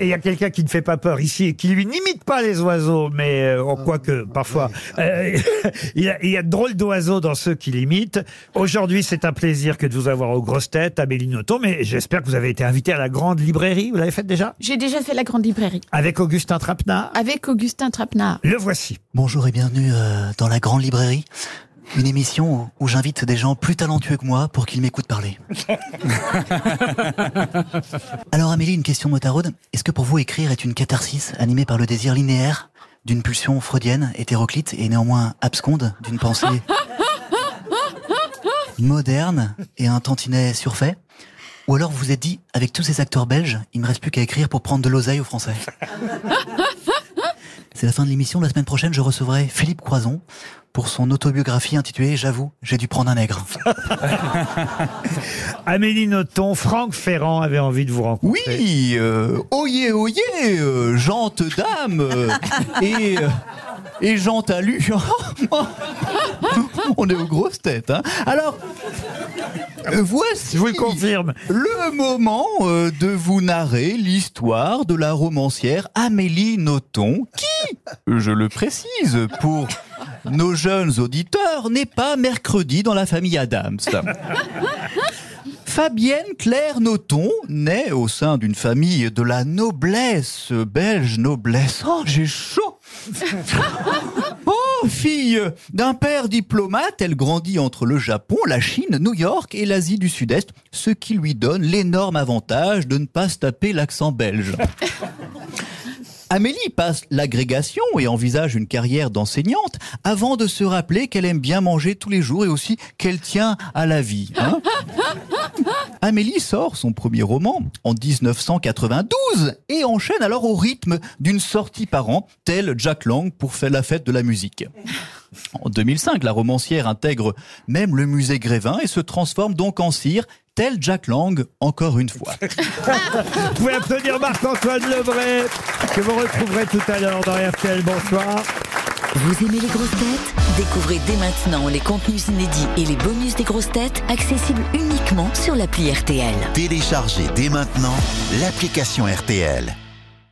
Et il y a quelqu'un qui ne fait pas peur ici et qui lui n'imite pas les oiseaux, mais euh, en quoi que parfois euh, il, y a, il y a de drôles d'oiseaux dans ceux qui l'imitent. Aujourd'hui, c'est un plaisir que de vous avoir aux grosses têtes, Amélie Nothomb, mais j'espère que vous avez été invité à la grande librairie. Vous l'avez faite déjà? J'ai déjà fait la grande librairie Avec Augustin Trapenard? avec Augustin Trapenard. Le voici. Bonjour et bienvenue euh, dans la Grande Librairie, une émission où, j'invite des gens plus talentueux que moi pour qu'ils m'écoutent parler. Alors Amélie, une question motarode. Est-ce que pour vous écrire est une catharsis animée par le désir linéaire d'une pulsion freudienne, hétéroclite et néanmoins absconde d'une pensée moderne et un tantinet surfait? Ou alors vous vous êtes dit, avec tous ces acteurs belges, il me reste plus qu'à écrire pour prendre de l'oseille aux Français? c'est la fin de l'émission. La semaine prochaine, je recevrai Philippe Croison pour son autobiographie intitulée J'avoue, j'ai dû prendre un nègre. Amélie Nothomb, Franck Ferrand avait envie de vous rencontrer. Oui, euh, oyez, oyez, euh, jante dame euh, et, euh, et jante à lu. On est aux grosses têtes. Hein. Alors, euh, voici Je vous le confirme. le moment euh, de vous narrer l'histoire de la romancière Amélie Nothomb, qui, je le précise, pour nos jeunes auditeurs, n'est pas mercredi dans la famille Adams. Fabienne Claire Nothomb naît au sein d'une famille de la noblesse, belge noblesse. Oh, j'ai chaud Oh, fille d'un père diplomate, elle grandit entre le Japon, la Chine, New York et l'Asie du Sud-Est, ce qui lui donne l'énorme avantage de ne pas se taper l'accent belge. Amélie passe l'agrégation et envisage une carrière d'enseignante avant de se rappeler qu'elle aime bien manger tous les jours et aussi qu'elle tient à la vie. hein. Amélie sort son premier roman en 1992 et enchaîne alors au rythme d'une sortie par an, tel Jack Lang pour faire la fête de la musique. En 2005, la romancière intègre même le musée Grévin et se transforme donc en cire, tel Jack Lang encore une fois. Vous pouvez applaudir Marc-Antoine Lebray, que vous retrouverez tout à l'heure dans RTL. Bonsoir. Vous aimez les grosses têtes Découvrez dès maintenant les contenus inédits et les bonus des grosses têtes accessibles uniquement sur l'appli RTL. Téléchargez dès maintenant l'application RTL.